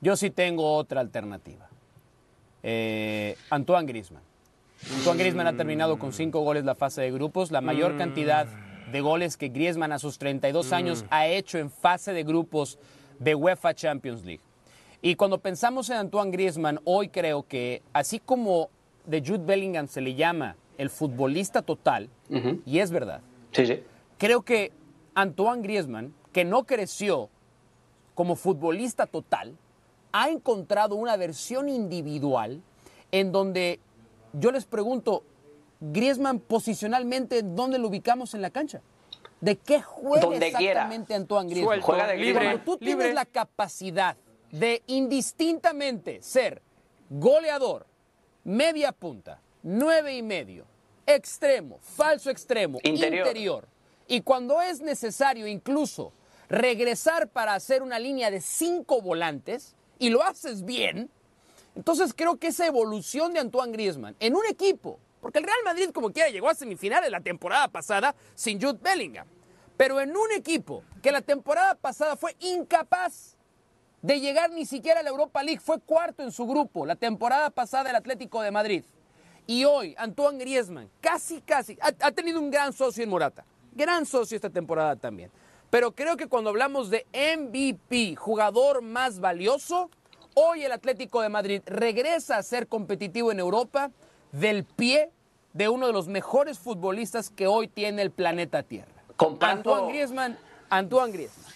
Yo sí tengo otra alternativa. Eh, Antoine Griezmann. Antoine Griezmann ha terminado con cinco goles la fase de grupos, la mayor cantidad de goles que Griezmann a sus 32 años ha hecho en fase de grupos de UEFA Champions League. Y cuando pensamos en Antoine Griezmann, hoy creo que así como de Jude Bellingham se le llama el futbolista total, y es verdad, Sí, sí. creo que Antoine Griezmann, que no creció como futbolista total, ha encontrado una versión individual en donde yo les pregunto, Griezmann posicionalmente, ¿dónde lo ubicamos en la cancha? ¿De qué juega Donde quiera. exactamente Antoine Griezmann? Suelto, Juega de libre, Cuando tú tienes la capacidad de indistintamente ser goleador, media punta, nueve y medio, extremo, falso extremo, Interior. interior, y cuando es necesario incluso regresar para hacer una línea de cinco volantes, y lo haces bien, entonces creo que esa evolución de Antoine Griezmann en un equipo, porque el Real Madrid como quiera llegó a semifinales la temporada pasada sin Jude Bellingham, pero en un equipo que la temporada pasada fue incapaz de llegar ni siquiera a la Europa League, fue cuarto en su grupo la temporada pasada el Atlético de Madrid. Y hoy Antoine Griezmann, casi, casi, ha, ha tenido un gran socio en Morata, gran socio esta temporada también. Pero creo que cuando hablamos de MVP, jugador más valioso, hoy el Atlético de Madrid regresa a ser competitivo en Europa del pie de uno de los mejores futbolistas que hoy tiene el planeta Tierra. Antoine Griezmann, Antoine Griezmann.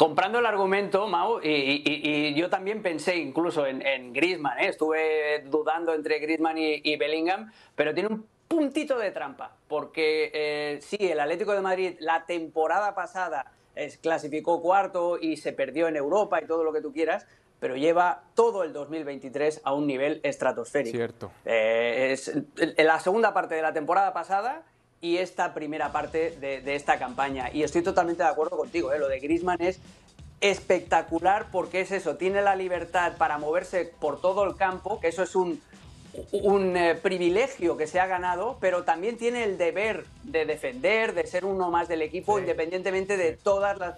Comprando el argumento, Mau, y, y- y yo también pensé incluso en, en Griezmann, ¿eh? estuve dudando entre Griezmann y, y Bellingham, pero tiene un puntito de trampa, porque eh, sí, el Atlético de Madrid la temporada pasada es- clasificó cuarto y se perdió en Europa y todo lo que tú quieras, pero lleva todo el 2023 a un nivel estratosférico. Cierto. Eh, es en la segunda parte de la temporada pasada y esta primera parte de, de esta campaña. Y estoy totalmente de acuerdo contigo, ¿eh? lo de Griezmann es espectacular porque es eso, tiene la libertad para moverse por todo el campo, que eso es un, un eh, privilegio que se ha ganado, pero también tiene el deber de defender, de ser uno más del equipo, independientemente de todas las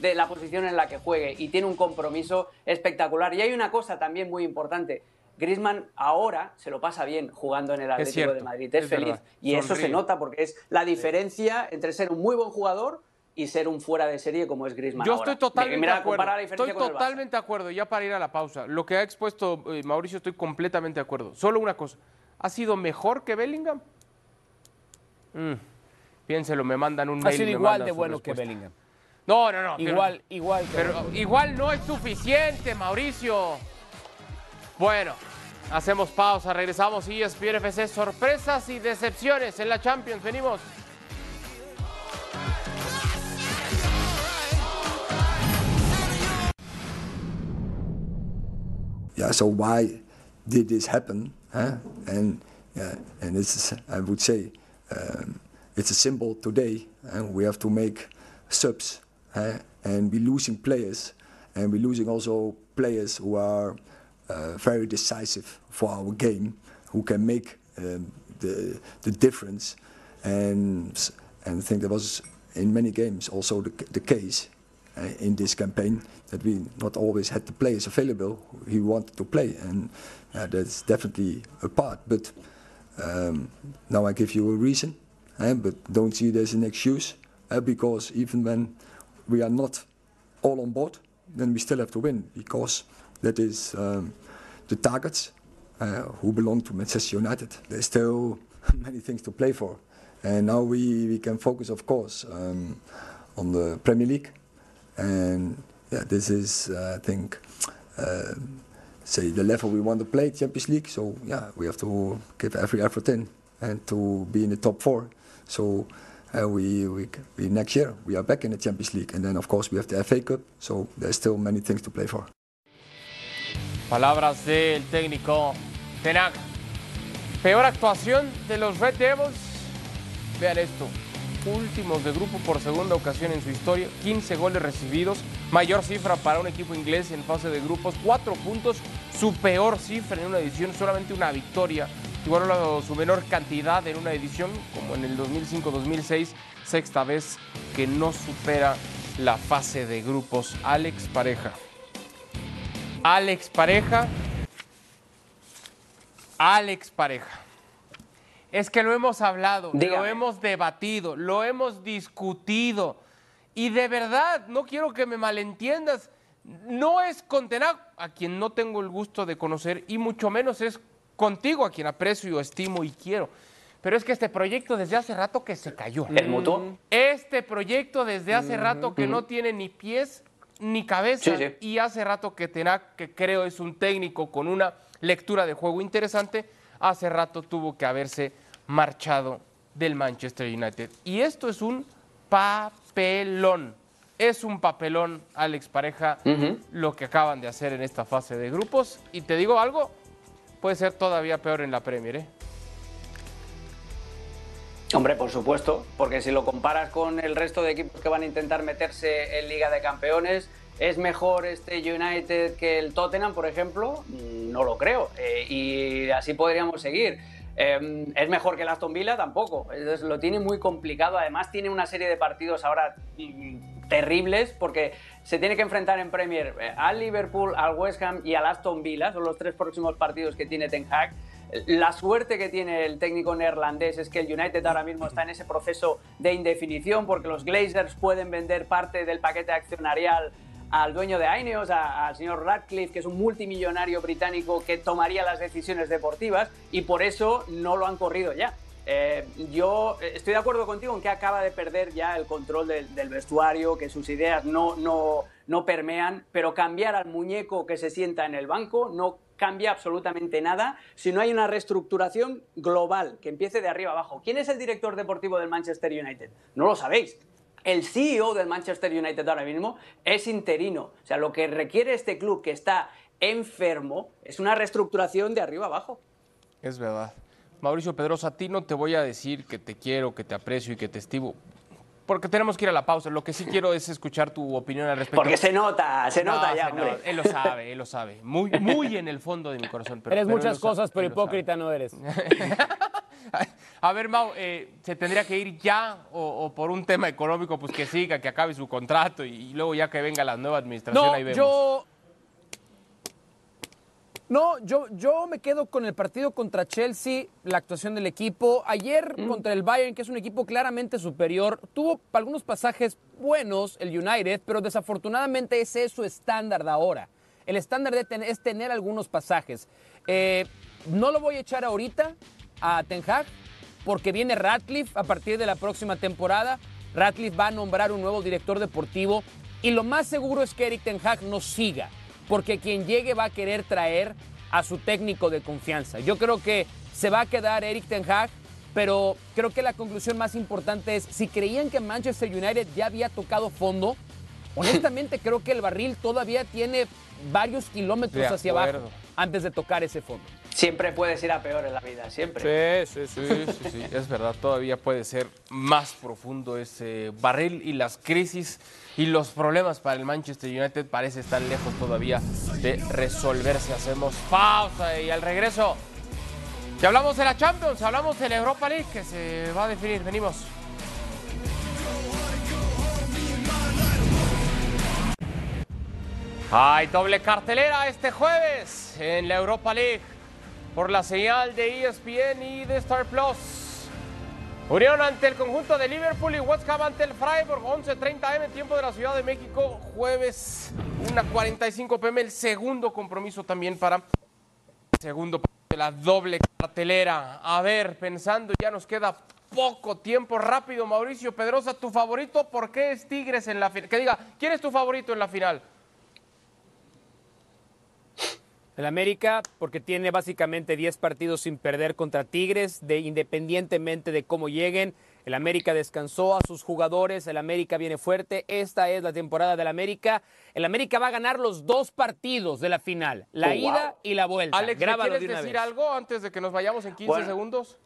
de la posición en la que juegue. Y tiene un compromiso espectacular. Y hay una cosa también muy importante. Griezmann ahora se lo pasa bien jugando en el Atlético de Madrid, es, feliz. Y eso se nota porque es la diferencia entre ser un muy buen jugador y ser un fuera de serie como es Griezmann. Yo estoy totalmente de acuerdo. Estoy totalmente de acuerdo. Ya para ir a la pausa, lo que ha expuesto eh, Mauricio, estoy completamente de acuerdo. Solo una cosa: ¿ha sido mejor que Bellingham? Mm, piénselo, me mandan un mail. Ha sido igual de bueno que Bellingham. No, no, no. Igual, igual. Pero igual no es suficiente, Mauricio. Bueno, hacemos pausa, regresamos y ESPN FC, sorpresas y decepciones en la Champions. Venimos. yeah, so why did this happen? Huh? And yeah, and it's I would say um, it's a symbol today, and we have to make subs, huh? and we're losing players, and we're losing also players who are uh, very decisive for our game, who can make um, the the difference, and and I think that was in many games also the, the case uh, in this campaign that we not always had the players available he wanted to play, and uh, that's definitely a part. But um, now I give you a reason, uh, but don't see it as an excuse, uh, because even when we are not all on board, then we still have to win, because that is um, the targets uh, who belong to Manchester United. There's still many things to play for, and now we, we can focus, of course, um, on the Premier League and yeah, this is, uh, I think, uh, say the level we want to play Champions League. So yeah, we have to give every effort in and to be in the top four. So uh, we, we, we next year we are back in the Champions League, and then of course we have the FA Cup. So there's still many things to play for. Palabras del técnico Tenac. Peor actuación de los Red Devils. Vean esto. últimos de grupo por segunda ocasión en su historia, 15 goles recibidos, mayor cifra para un equipo inglés en fase de grupos, 4 puntos, su peor cifra en una edición, solamente una victoria, igual su menor cantidad en una edición, como en el 2005-2006, sexta vez que no supera la fase de grupos. Alex Pareja. Alex Pareja. Alex Pareja. Es que lo hemos hablado, lo hemos debatido, lo hemos discutido. Y de verdad, no quiero que me malentiendas, no es con a quien no tengo el gusto de conocer, y mucho menos es contigo, a quien aprecio, estimo y quiero. Pero es que este proyecto desde hace rato que se cayó. ¿El motor? Este proyecto desde hace rato que no tiene ni pies ni cabeza. Y hace rato que Tenac, que creo es un técnico con una lectura de juego interesante, hace rato tuvo que haberse marchado del Manchester United. Y esto es un papelón. Es un papelón, Alex Pareja, lo que acaban de hacer en esta fase de grupos. Y te digo algo, puede ser todavía peor en la Premier. ¿eh? Hombre, por supuesto, porque si lo comparas con el resto de equipos que van a intentar meterse en Liga de Campeones, ¿es mejor este United que el Tottenham, por ejemplo? No lo creo. Eh, y así podríamos seguir. Em, ¿Es mejor que el Aston Villa? Tampoco. lo tiene muy complicado. Además, tiene una serie de partidos ahora mm, terribles porque se tiene que enfrentar en Premier eh, al Liverpool, al West Ham y al Aston Villa. Son los tres próximos partidos que tiene Ten Hag. La suerte que tiene el técnico neerlandés es que el United ahora mismo está en ese proceso de indefinición porque los Glazers pueden vender parte del paquete accionarial al dueño de Ineos, al señor Radcliffe, que es un multimillonario británico que tomaría las decisiones deportivas y por eso no lo han corrido ya. Eh, yo estoy de acuerdo contigo en que acaba de perder ya el control del, vestuario, que sus ideas no, no, no permean, pero cambiar al muñeco que se sienta en el banco no cambia absolutamente nada si no hay una reestructuración global que empiece de arriba abajo. ¿Quién es el director deportivo del Manchester United? No lo sabéis. El CEO del Manchester United ahora mismo es interino. O sea, lo que requiere este club que está enfermo es una reestructuración de arriba abajo. Es verdad. Mauricio Pedrosa, a ti no te voy a decir que te quiero, que te aprecio y que te estimo, porque tenemos que ir a la pausa. Lo que sí quiero es escuchar tu opinión al respecto. Porque se nota, se nota ya, Él lo sabe, él lo sabe. Muy, muy en el fondo de mi corazón. Pero, eres muchas cosas, pero hipócrita no eres. *laughs* A ver, Mau, eh, ¿se tendría que ir ya o, por un tema económico, pues que siga, que acabe su contrato y, luego ya que venga la nueva administración ahí vemos? Yo No, yo, yo me quedo con el partido contra Chelsea, la actuación del equipo. Ayer contra el Bayern, que es un equipo claramente superior, tuvo algunos pasajes buenos el United, pero desafortunadamente ese es su estándar de ahora. El estándar de ten- es tener algunos pasajes. Eh, no lo voy a echar ahorita a Ten Hag, porque viene Ratcliffe a partir de la próxima temporada. Ratcliffe va a nombrar un nuevo director deportivo y lo más seguro es que Eric Ten Hag no siga, porque quien llegue va a querer traer a su técnico de confianza. Yo creo que se va a quedar Eric Ten Hag, pero creo que la conclusión más importante es, si creían que Manchester United ya había tocado fondo, *laughs* honestamente creo que el barril todavía tiene varios kilómetros hacia abajo antes de tocar ese fondo. Siempre puedes ir a peor en la vida, siempre. sí, Sí, sí, sí, es verdad, todavía puede ser más profundo ese barril y las crisis y los problemas para el Manchester United parece estar lejos todavía de resolverse. Hacemos pausa y al regreso, ya hablamos de la Champions, hablamos de la Europa League que se va a definir, venimos. Hay doble cartelera este jueves en la Europa League por la señal de ESPN y de Star Plus. Unión ante el conjunto de Liverpool y West Ham ante el Freiburg, 11.30 m, tiempo de la Ciudad de México, jueves 1.45 pm, el segundo compromiso también para segundo de la doble cartelera. A ver, pensando, ya nos queda poco tiempo rápido, Mauricio Pedrosa, tu favorito, ¿por qué es Tigres en la final? Que diga, ¿quién es tu favorito en la final? El América, porque tiene básicamente 10 partidos sin perder contra Tigres, de, independientemente de cómo lleguen. El América descansó a sus jugadores, el América viene fuerte. Esta es la temporada del América. El América va a ganar los dos partidos de la final, la Oh, ida wow. y la vuelta. Alex, ¿me Grábalo quieres de decir vez. algo antes de que nos vayamos en 15 Bueno. segundos?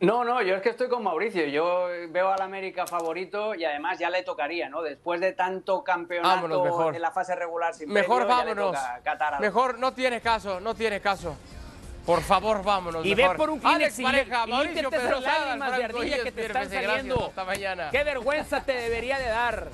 No, no, yo es que estoy con Mauricio. Yo veo al América favorito y además ya le tocaría, ¿no? Después de tanto campeonato Vámonos, mejor. en la fase regular sin Mejor premio, ya le vámonos. Mejor no tiene caso, no tiene caso. Por favor, vámonos. Y ve mejor. por un Kleenex Alex y, Pareja, y Mauricio Pedrosa, lágrimas de ardilla que te están saliendo. Hasta mañana. Qué vergüenza te debería de dar.